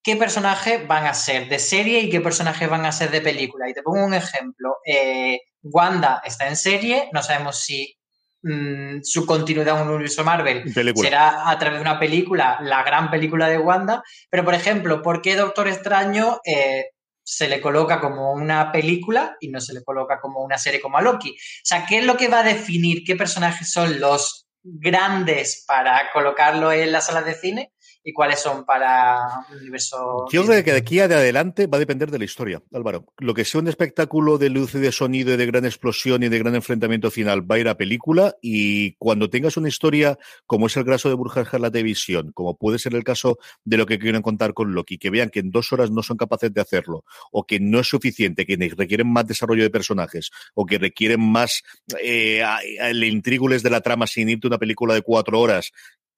qué personajes van a ser de serie y qué personajes van a ser de película. Y te pongo un ejemplo. Eh, Wanda está en serie, no sabemos si mm, su continuidad en un universo Marvel será a través de una película, la gran película de Wanda, pero por ejemplo, ¿por qué Doctor Extraño eh, se le coloca como una película y no se le coloca como una serie como a Loki? O sea, ¿qué es lo que va a definir qué personajes son los grandes para colocarlo en las salas de cine y cuáles son para un universo. Yo creo que de aquí adelante va a depender de la historia, Álvaro. Lo que sea un espectáculo de luz y de sonido y de gran explosión y de gran enfrentamiento final va a ir a película y cuando tengas una historia como es el caso de Burjar la televisión, como puede ser el caso de lo que quieren contar con Loki, que vean que en dos horas no son capaces de hacerlo o que no es suficiente, que requieren más desarrollo de personajes o que requieren más eh, el intrígules de la trama sin irte a una película de cuatro horas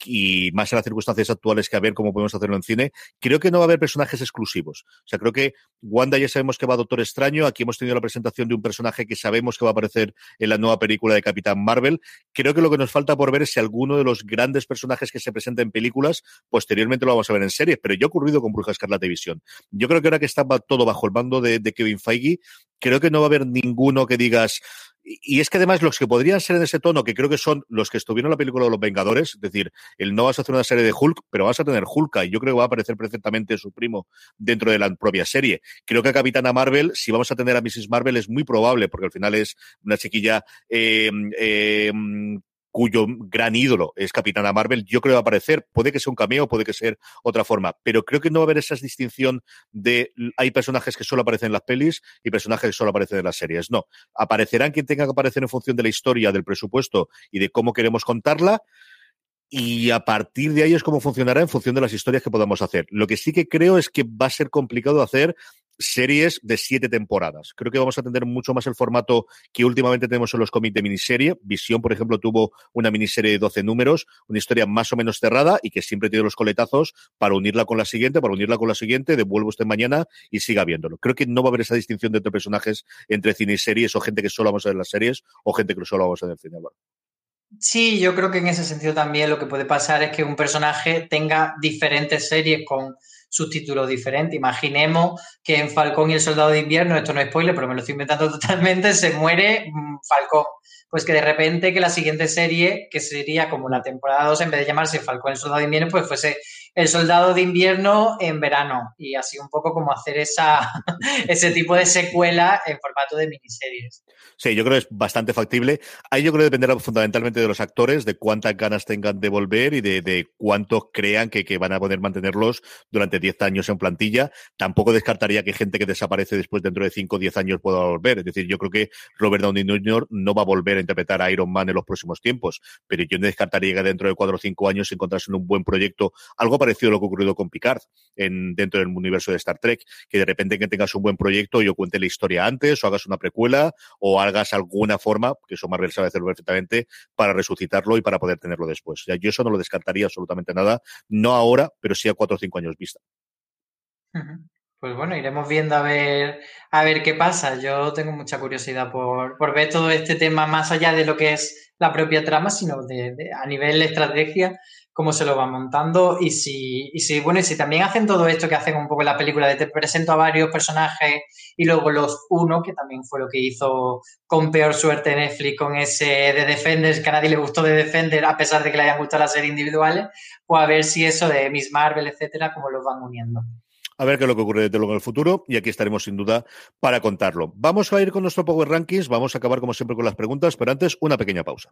y más en las circunstancias actuales que a ver cómo podemos hacerlo en cine, creo que no va a haber personajes exclusivos. O sea, creo que Wanda ya sabemos que va a Doctor Extraño, aquí hemos tenido la presentación de un personaje que sabemos que va a aparecer en la nueva película de Capitán Marvel. Creo que lo que nos falta por ver es si alguno de los grandes personajes que se presentan en películas, posteriormente lo vamos a ver en series, pero ya ha ocurrido con Bruja Escarlata Visión. Yo creo que ahora que está todo bajo el mando de, de Kevin Feige, creo que no va a haber ninguno que digas, y es que además los que podrían ser en ese tono, que creo que son los que estuvieron en la película de los Vengadores, es decir, el no vas a hacer una serie de Hulk, pero vas a tener Hulka, y yo creo que va a aparecer perfectamente su primo dentro de la propia serie. Creo que a Capitana Marvel, si vamos a tener a Mrs. Marvel, es muy probable, porque al final es una chiquilla eh, eh, cuyo gran ídolo es Capitana Marvel, yo creo que va a aparecer. Puede que sea un cameo, puede que sea otra forma, pero creo que no va a haber esa distinción de hay personajes que solo aparecen en las pelis y personajes que solo aparecen en las series. No, aparecerán quien tenga que aparecer en función de la historia, del presupuesto y de cómo queremos contarla. Y a partir de ahí es cómo funcionará en función de las historias que podamos hacer. Lo que sí que creo es que va a ser complicado hacer series de siete temporadas. Creo que vamos a tener mucho más el formato que últimamente tenemos en los cómics de miniserie. Visión, por ejemplo, tuvo una miniserie de 12 números, una historia más o menos cerrada y que siempre tiene los coletazos para unirla con la siguiente, para unirla con la siguiente, devuelvo usted mañana y siga viéndolo. Creo que no va a haber esa distinción de entre personajes entre cine y series o gente que solo vamos a ver las series o gente que solo vamos a ver el cine. Sí, yo creo que en ese sentido también lo que puede pasar es que un personaje tenga diferentes series con subtítulos diferentes. Imaginemos que en Falcón y el Soldado de Invierno, esto no es spoiler, pero me lo estoy inventando (laughs) totalmente, se muere mm, Falcón pues que de repente que la siguiente serie, que sería como la temporada 2, en vez de llamarse Falcón el Soldado de Invierno, pues fuese el Soldado de Invierno en verano. Y así un poco como hacer esa, (laughs) ese tipo de secuela en formato de miniseries. Sí, yo creo que es bastante factible. Ahí yo creo que dependerá fundamentalmente de los actores, de cuántas ganas tengan de volver y de, de cuántos crean que, que, van a poder mantenerlos durante 10 años en plantilla. Tampoco descartaría que gente que desaparece después dentro de 5 o 10 años pueda volver. Es decir, yo creo que Robert Downey Jr. no va a volver interpretar a Iron Man en los próximos tiempos, pero yo no descartaría que dentro de cuatro o cinco años encontrarse en un buen proyecto, algo parecido lo que ha ocurrido con Picard en, dentro del universo de Star Trek, que de repente que tengas un buen proyecto, yo cuente la historia antes, o hagas una precuela, o hagas alguna forma, que eso Marvel sabe hacerlo perfectamente, para resucitarlo y para poder tenerlo después. yo eso no lo descartaría absolutamente nada, no ahora, pero sí a cuatro o cinco años vista. Pues bueno, iremos viendo a ver, a ver qué pasa. Yo tengo mucha curiosidad por, por ver todo este tema más allá de lo que es la propia trama, sino de, a nivel estrategia, cómo se lo va montando y si, y si, bueno, y si también hacen todo esto que hacen un poco en la película, de te presento a varios personajes y luego los uno, que también fue lo que hizo con peor suerte Netflix con ese de Defenders, que a nadie le gustó de Defender, a pesar de que le hayan gustado las series individuales, pues a ver si eso de Miss Marvel, etcétera, cómo los van uniendo a ver qué es lo que ocurre desde luego en el futuro y aquí estaremos sin duda para contarlo. Vamos a ir con nuestro Power Rankings, vamos a acabar como siempre con las preguntas, pero antes una pequeña pausa.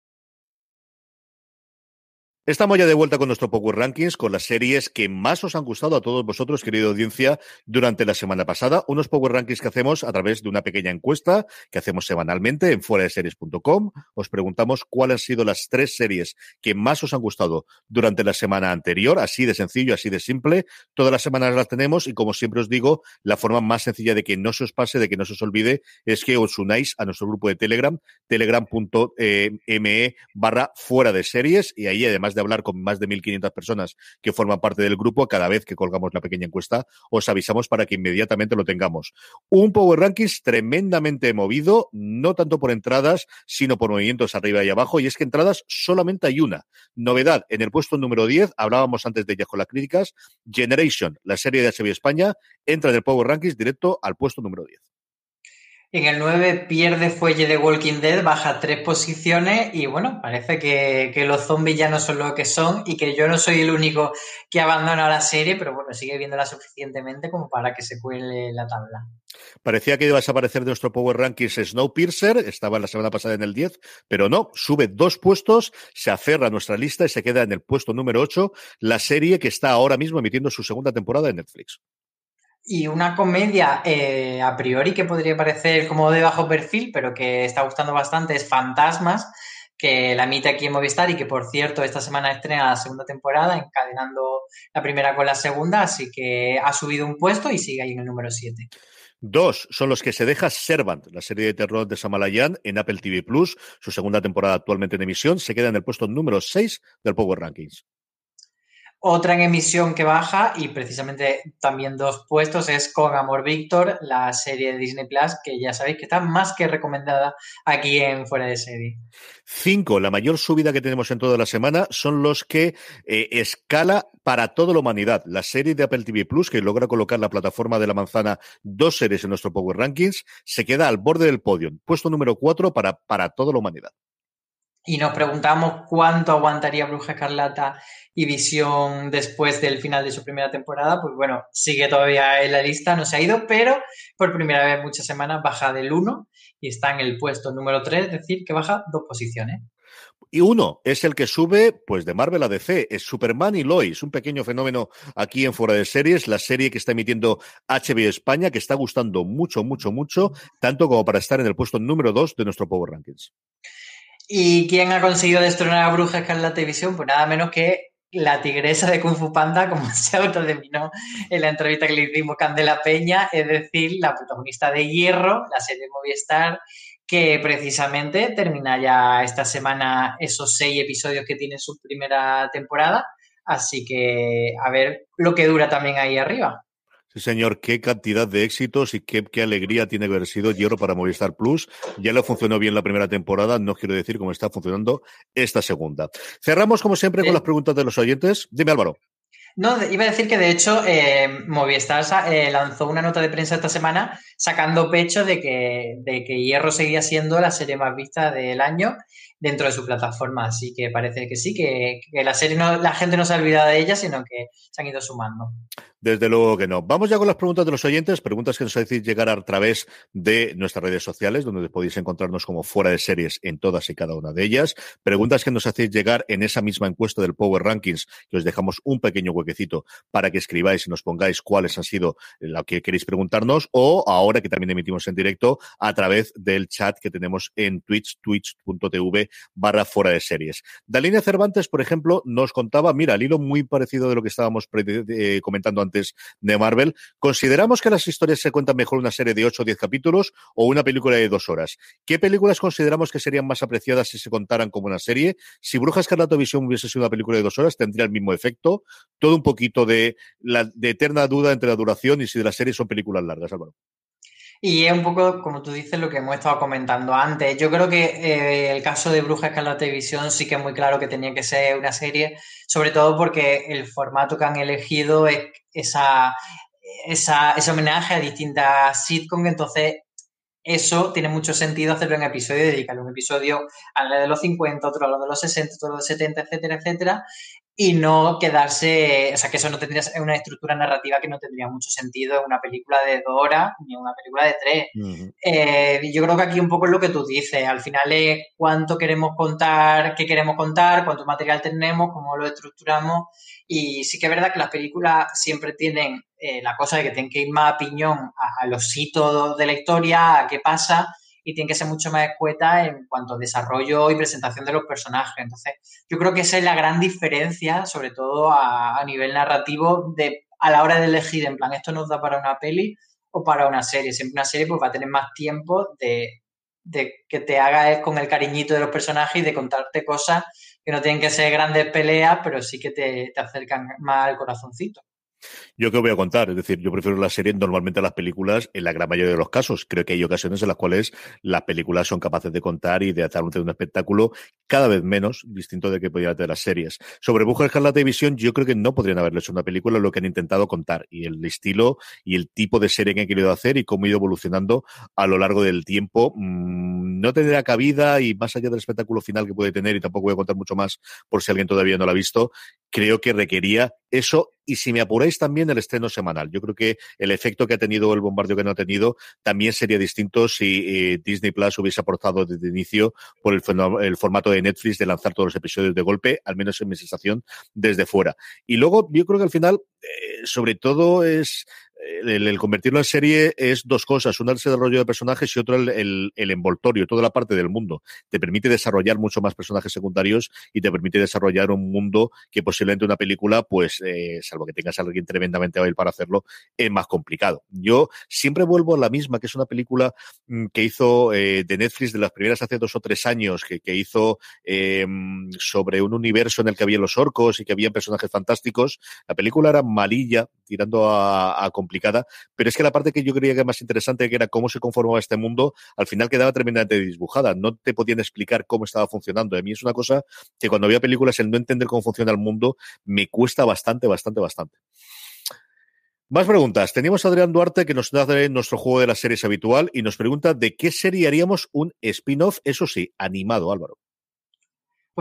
Estamos ya de vuelta con nuestro Power Rankings, con las series que más os han gustado a todos vosotros, querida audiencia, durante la semana pasada. Unos Power Rankings que hacemos a través de una pequeña encuesta que hacemos semanalmente en fuera de series.com. Os preguntamos cuáles han sido las tres series que más os han gustado durante la semana anterior. Así de sencillo, así de simple. Todas las semanas las tenemos y como siempre os digo, la forma más sencilla de que no se os pase, de que no se os olvide, es que os unáis a nuestro grupo de Telegram, telegram.me barra fuera de series y ahí además de hablar con más de 1.500 personas que forman parte del grupo, cada vez que colgamos la pequeña encuesta, os avisamos para que inmediatamente lo tengamos. Un Power Rankings tremendamente movido, no tanto por entradas, sino por movimientos arriba y abajo, y es que entradas solamente hay una. Novedad, en el puesto número 10, hablábamos antes de ella con las críticas, Generation, la serie de HBO España, entra en el Power Rankings directo al puesto número 10. En el 9 pierde fuelle de Walking Dead, baja tres posiciones y bueno, parece que, los zombies ya no son lo que son y que yo no soy el único que abandona la serie, pero bueno, sigue viéndola suficientemente como para que se cuele la tabla. Parecía que iba a desaparecer de nuestro Power Rankings Snowpiercer, estaba la semana pasada en el 10, pero no, sube dos puestos, se aferra a nuestra lista y se queda en el puesto número 8, la serie que está ahora mismo emitiendo su segunda temporada en Netflix. Y una comedia eh, a priori que podría parecer como de bajo perfil, pero que está gustando bastante, es Fantasmas, que la emite aquí en Movistar y que, por cierto, esta semana estrena la segunda temporada, encadenando la primera con la segunda, así que ha subido un puesto y sigue ahí en el número 7. Dos son los que se deja Servant, la serie de terror de Samalayan en Apple TV Plus, su segunda temporada actualmente en emisión, se queda en el puesto número 6 del Power Rankings. Otra en emisión que baja y precisamente también dos puestos es Con Amor Víctor, la serie de Disney Plus, que ya sabéis que está más que recomendada aquí en Fuera de Serie. Cinco, la mayor subida que tenemos en toda la semana son los que eh, escala para toda la humanidad. La serie de Apple TV Plus, que logra colocar la plataforma de la manzana dos series en nuestro Power Rankings, se queda al borde del podio. Puesto número cuatro para, para toda la humanidad y nos preguntamos cuánto aguantaría Bruja Escarlata y Visión después del final de su primera temporada, pues bueno, sigue todavía en la lista, no se ha ido, pero por primera vez muchas semanas baja del 1 y está en el puesto número 3, es decir, que baja dos posiciones. Y uno es el que sube, pues de Marvel a DC, es Superman y Lois, un pequeño fenómeno aquí en Fuera de Series, la serie que está emitiendo HBO España, que está gustando mucho, mucho, mucho, tanto como para estar en el puesto número 2 de nuestro Power Rankings. ¿Y quién ha conseguido destronar a Bruja Escarlata televisión? Pues nada menos que la tigresa de Kung Fu Panda, como (laughs) se autodenominó en la entrevista que le hicimos Candela Peña, es decir, la protagonista de Hierro, la serie Movistar, que precisamente termina ya esta semana esos seis episodios que tiene su primera temporada. Así que a ver lo que dura también ahí arriba. Sí, señor, qué cantidad de éxitos y qué, qué, alegría tiene que haber sido Hierro para Movistar Plus. Ya le funcionó bien la primera temporada, no quiero decir cómo está funcionando esta segunda. Cerramos, como siempre, con las preguntas de los oyentes. Dime, Álvaro. No, iba a decir que de hecho eh, Movistar eh, lanzó una nota de prensa esta semana sacando pecho de que, de que Hierro seguía siendo la serie más vista del año dentro de su plataforma. Así que parece que sí, que, que la serie no, la gente no se ha olvidado de ella, sino que se han ido sumando. Desde luego que no. Vamos ya con las preguntas de los oyentes, preguntas que nos hacéis llegar a través de nuestras redes sociales, donde podéis encontrarnos como fuera de series en todas y cada una de ellas. Preguntas que nos hacéis llegar en esa misma encuesta del Power Rankings, que os dejamos un pequeño huequecito para que escribáis y nos pongáis cuáles han sido lo que queréis preguntarnos, o ahora que también emitimos en directo a través del chat que tenemos en Twitch, twitch.tv barra fuera de series. Dalina Cervantes, por ejemplo, nos contaba, mira, al hilo muy parecido de lo que estábamos eh, comentando antes de Marvel. ¿Consideramos que las historias se cuentan mejor una serie de 8 o 10 capítulos o una película de dos horas? ¿Qué películas consideramos que serían más apreciadas si se contaran como una serie? Si Bruja Escarlata Visión hubiese sido una película de dos horas, tendría el mismo efecto. Todo un poquito de, la, de eterna duda entre la duración y si de las series son películas largas, Álvaro. Y es un poco, como tú dices, lo que hemos estado comentando antes. Yo creo que eh, el caso de Bruja Escarlata Televisión sí que es muy claro que tenía que ser una serie, sobre todo porque el formato que han elegido es esa, esa, ese homenaje a distintas sitcoms, entonces eso tiene mucho sentido hacerlo en episodio, dedicarle un episodio a la de los 50, otro a lo de los 60, otro a los 70, etcétera, etcétera, y no quedarse, o sea, que eso no tendría una estructura narrativa que no tendría mucho sentido en una película de dos horas ni en una película de tres. Eh, yo creo que aquí un poco es lo que tú dices, al final es cuánto queremos contar, qué queremos contar, cuánto material tenemos, cómo lo estructuramos, y sí que es verdad que las películas siempre tienen eh, la cosa de que tienen que ir más a piñón a, los hitos de la historia, a qué pasa, y tiene que ser mucho más escueta en cuanto a desarrollo y presentación de los personajes. Entonces, yo creo que esa es la gran diferencia, sobre todo a, nivel narrativo, de a la hora de elegir, en plan, esto nos da para una peli o para una serie. Siempre una serie pues va a tener más tiempo de, que te haga con el cariñito de los personajes y de contarte cosas que no tienen que ser grandes peleas, pero sí que te, te acercan más al corazoncito. Yo que voy a contar, es decir, yo prefiero la serie normalmente a las películas en la gran mayoría de los casos. Creo que hay ocasiones en las cuales las películas son capaces de contar y de hacer un, espectáculo cada vez menos distinto de que podría tener las series. Sobre Mujer la televisión, yo creo que no podrían haberle hecho una película lo que han intentado contar y el estilo y el tipo de serie que han querido hacer y cómo ha ido evolucionando a lo largo del tiempo. Mmm, no tendría cabida y más allá del espectáculo final que puede tener y tampoco voy a contar mucho más por si alguien todavía no lo ha visto, creo que requería eso y si me apuráis también el estreno semanal. Yo creo que el efecto que ha tenido el bombardeo que no ha tenido también sería distinto si eh, Disney Plus hubiese aportado desde el inicio por el, formato de Netflix de lanzar todos los episodios de golpe, al menos en mi sensación, desde fuera. Y luego yo creo que al final, eh, sobre todo es el, convertirlo en serie es dos cosas. Una el desarrollo de personajes y otra el, el, envoltorio, toda la parte del mundo. Te permite desarrollar mucho más personajes secundarios y te permite desarrollar un mundo que posiblemente una película, pues, eh, salvo que tengas a alguien tremendamente hábil para hacerlo, es más complicado. Yo siempre vuelvo a la misma, que es una película mm, que hizo eh, de Netflix de las primeras hace dos o tres años, que, hizo eh, sobre un universo en el que había los orcos y que había personajes fantásticos. La película era malilla, tirando a, a complicada, pero es que la parte que yo creía que era más interesante, que era cómo se conformaba este mundo, al final quedaba tremendamente disbujada. No te podían explicar cómo estaba funcionando. A mí es una cosa que cuando veo películas, el no entender cómo funciona el mundo, me cuesta bastante, bastante, bastante. Más preguntas. Teníamos a Adrián Duarte que nos da nuestro juego de las series habitual y nos pregunta de qué serie haríamos un spin-off, eso sí, animado, Álvaro.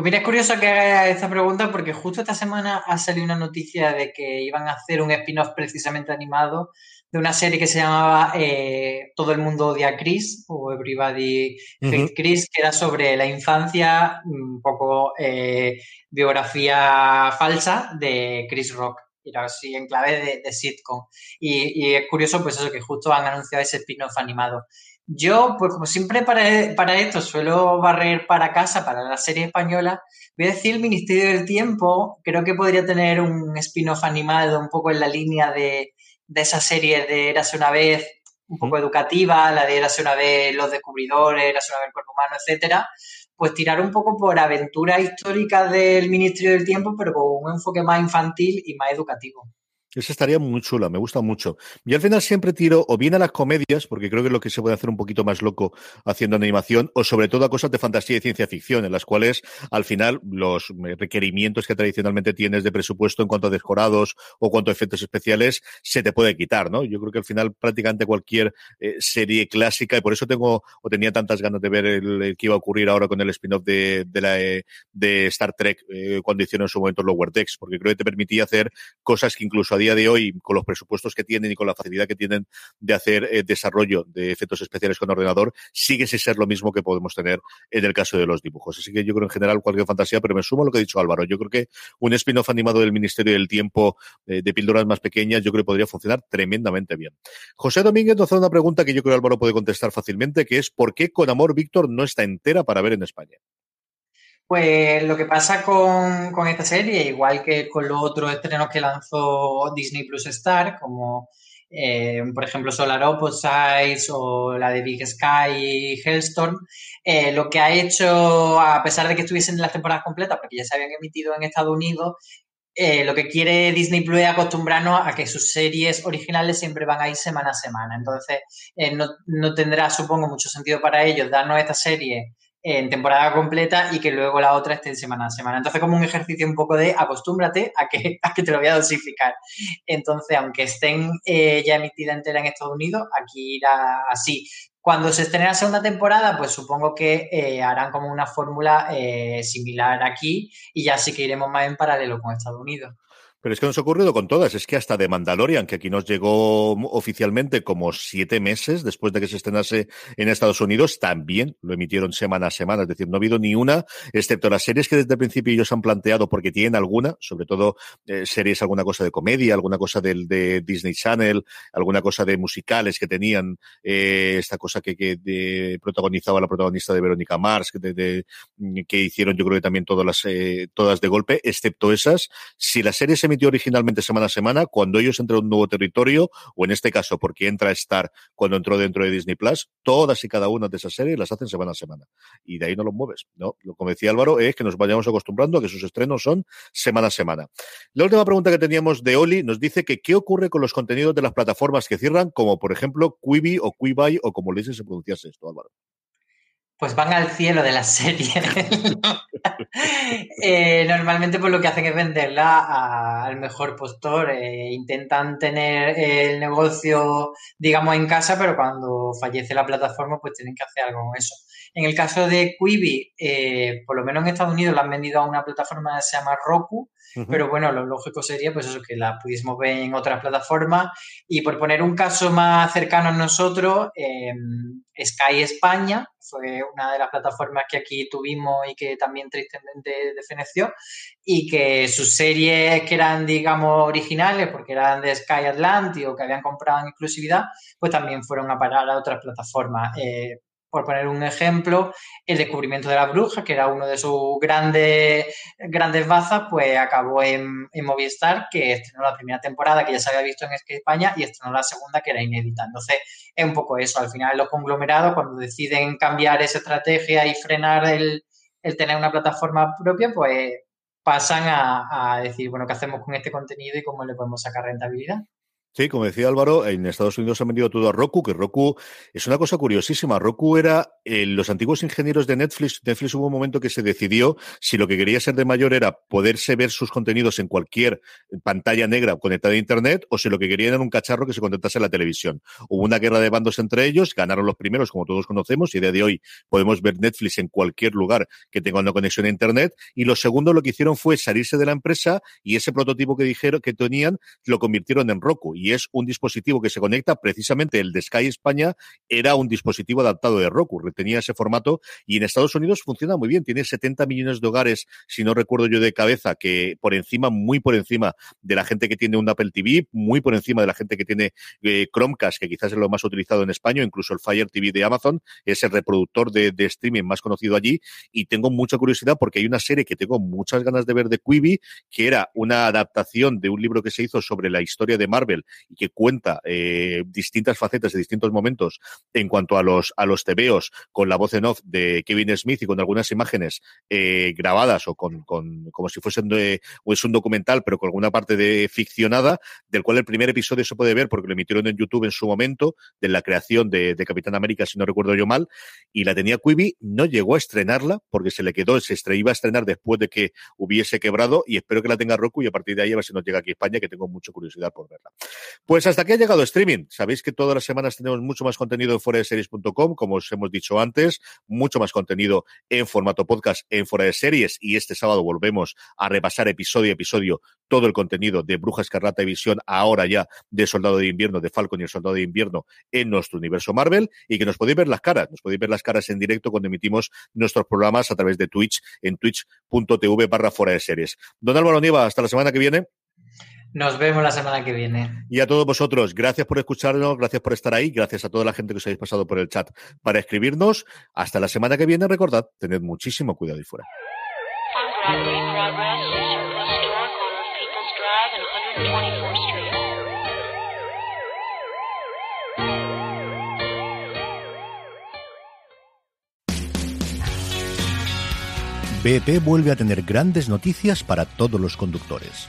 Pues mira, es curioso que haga esta pregunta porque justo esta semana ha salido una noticia de que iban a hacer un spin-off precisamente animado de una serie que se llamaba eh, Todo el mundo odia a Chris o Everybody Hate Chris, que era sobre la infancia, un poco eh, biografía falsa de Chris Rock. Era así en clave de, sitcom. Y, y, es curioso, pues eso, que justo han anunciado ese spin-off animado. Yo, pues como siempre para, para esto suelo barrer para casa, para la serie española, voy a decir el Ministerio del Tiempo, creo que podría tener un spin-off animado un poco en la línea de, de esa serie de Érase una vez, un poco educativa, la de Érase una vez los descubridores, Érase una vez el cuerpo humano, etcétera, pues tirar un poco por aventuras históricas del Ministerio del Tiempo, pero con un enfoque más infantil y más educativo. Esa estaría muy chula, me gusta mucho. Y al final siempre tiro o bien a las comedias, porque creo que es lo que se puede hacer un poquito más loco haciendo animación, o sobre todo a cosas de fantasía y ciencia ficción, en las cuales al final los eh, requerimientos que tradicionalmente tienes de presupuesto en cuanto a decorados o cuanto a efectos especiales se te puede quitar, ¿no? Yo creo que al final prácticamente cualquier eh, serie clásica, y por eso tengo o tenía tantas ganas de ver el, que iba a ocurrir ahora con el spin-off de, de, eh, Star Trek cuando hicieron en su momento Lower Decks, porque creo que te permitía hacer cosas que incluso día de hoy, con los presupuestos que tienen y con la facilidad que tienen de hacer eh, desarrollo de efectos especiales con ordenador, sigue sin ser lo mismo que podemos tener en el caso de los dibujos. Así que yo creo en general cualquier fantasía, pero me sumo a lo que ha dicho Álvaro. Yo creo que un spin-off animado del Ministerio del Tiempo eh, de píldoras más pequeñas, yo creo que podría funcionar tremendamente bien. José Domínguez nos hace una pregunta que yo creo que Álvaro puede contestar fácilmente, que es ¿por qué Con Amor Víctor no está entera para ver en España? Pues lo que pasa con, esta serie, igual que con los otros estrenos que lanzó Disney Plus Star, como eh, por ejemplo Solar Opposites o la de Big Sky y Hellstorm, eh, lo que ha hecho, a pesar de que estuviesen en las temporadas completas, porque ya se habían emitido en Estados Unidos, eh, lo que quiere Disney Plus es acostumbrarnos a que sus series originales siempre van a ir semana a semana. Entonces, no, no, tendrá, supongo, mucho sentido para ellos darnos esta serie en temporada completa y que luego la otra esté en semana a semana. Entonces, como un ejercicio un poco de acostúmbrate a que, (laughs) a que te lo voy a dosificar. Entonces, aunque estén eh, ya emitida entera en Estados Unidos, aquí irá así. Cuando se estrene la segunda temporada, pues supongo que eh, harán como una fórmula eh, similar aquí y ya sí que iremos más en paralelo con Estados Unidos. Pero es que nos ha ocurrido con todas. Es que hasta de Mandalorian, que aquí nos llegó oficialmente como siete meses después de que se estrenase en Estados Unidos, también lo emitieron semana a semana. Es decir, no ha habido ni una, excepto las series que desde el principio ellos han planteado, porque tienen alguna, sobre todo eh, series, alguna cosa de comedia, alguna cosa del, de Disney Channel, alguna cosa de musicales que tenían, eh, esta cosa que, que protagonizaba la protagonista de Verónica Mars, que, que hicieron yo creo que también todas las, eh, todas de golpe, excepto esas. Si la serie se emitió originalmente semana a semana, cuando ellos entran a un nuevo territorio, o en este caso porque entra Star cuando entró dentro de Disney Plus, todas y cada una de esas series las hacen semana a semana. Y de ahí no los mueves. ¿no? Como decía Álvaro, es que nos vayamos acostumbrando a que sus estrenos son semana a semana. La última pregunta que teníamos de Oli nos dice que qué ocurre con los contenidos de las plataformas que cierran, como por ejemplo Quibi o Quibi o como le dice se pronunciase esto, Álvaro pues van al cielo de la serie. (laughs) Eh, normalmente pues lo que hacen es venderla al mejor postor. Eh, intentan tener el negocio, digamos, en casa, pero cuando fallece la plataforma, pues tienen que hacer algo con eso. En el caso de Quibi, eh, por lo menos en Estados Unidos la han vendido a una plataforma que se llama Roku, pero bueno, lo lógico sería pues eso, que la pudiésemos ver en otras plataformas. Y por poner un caso más cercano a nosotros, em, Sky España fue una de las plataformas que aquí tuvimos y que también tristemente defeneció y que sus series que eran, digamos, originales, porque eran de Sky Atlantic que habían comprado en exclusividad, pues también fueron a parar a otras plataformas. Eh, por poner un ejemplo, el descubrimiento de la bruja, que era uno de sus grandes, grandes bazas, pues acabó en, Movistar, que estrenó la primera temporada, que ya se había visto en España, y estrenó la segunda, que era inédita. Entonces, es un poco eso. Al final, los conglomerados, cuando deciden cambiar esa estrategia y frenar el, tener una plataforma propia, pues pasan a, a decir, bueno, ¿qué hacemos con este contenido y cómo le podemos sacar rentabilidad? Sí, como decía Álvaro, en Estados Unidos han vendido todo a Roku, que Roku es una cosa curiosísima. Roku era eh, los antiguos ingenieros de Netflix. Netflix hubo un momento que se decidió si lo que quería ser de mayor era poderse ver sus contenidos en cualquier pantalla negra conectada a Internet o si lo que querían era un cacharro que se conectase a la televisión. Hubo una guerra de bandos entre ellos, ganaron los primeros, como todos conocemos, y a día de hoy podemos ver Netflix en cualquier lugar que tenga una conexión a Internet. Y los segundos lo que hicieron fue salirse de la empresa y ese prototipo que dijeron que tenían lo convirtieron en Roku y es un dispositivo que se conecta, precisamente el de Sky España era un dispositivo adaptado de Roku, tenía ese formato y en Estados Unidos funciona muy bien, tiene 70 millones de hogares, si no recuerdo yo de cabeza, que por encima, muy por encima de la gente que tiene un Apple TV, muy por encima de la gente que tiene eh, Chromecast, que quizás es lo más utilizado en España, incluso el Fire TV de Amazon, es el reproductor de, de streaming más conocido allí y tengo mucha curiosidad porque hay una serie que tengo muchas ganas de ver de Quibi, que era una adaptación de un libro que se hizo sobre la historia de Marvel y que cuenta eh, distintas facetas de distintos momentos en cuanto a los, a los tebeos con la voz en off de Kevin Smith y con algunas imágenes eh, grabadas o con, con, como si fuesen de, o es un documental, pero con alguna parte de ficcionada, del cual el primer episodio se puede ver porque lo emitieron en YouTube en su momento, de la creación de, Capitán América, si no recuerdo yo mal, y la tenía Quibi, no llegó a estrenarla porque se le quedó, se iba a estrenar después de que hubiese quebrado y espero que la tenga Roku y a partir de ahí a ver si nos llega aquí a España, que tengo mucha curiosidad por verla. Pues hasta aquí ha llegado streaming. Sabéis que todas las semanas tenemos mucho más contenido en fuera de series.com, como os hemos dicho antes, mucho más contenido en formato podcast en fuera de series y este sábado volvemos a repasar episodio a episodio todo el contenido de Bruja Escarlata y Visión, ahora ya de Soldado de Invierno, de Falcon y el Soldado de Invierno en nuestro universo Marvel y que nos podéis ver las caras, nos podéis ver las caras en directo cuando emitimos nuestros programas a través de Twitch en twitch.tv barra fuera de series. Don Álvaro Nieva, hasta la semana que viene. Nos vemos la semana que viene. Y a todos vosotros, gracias por escucharnos, gracias por estar ahí, gracias a toda la gente que os habéis pasado por el chat para escribirnos. Hasta la semana que viene, recordad, tened muchísimo cuidado y fuera. BP vuelve a tener grandes noticias para todos los conductores.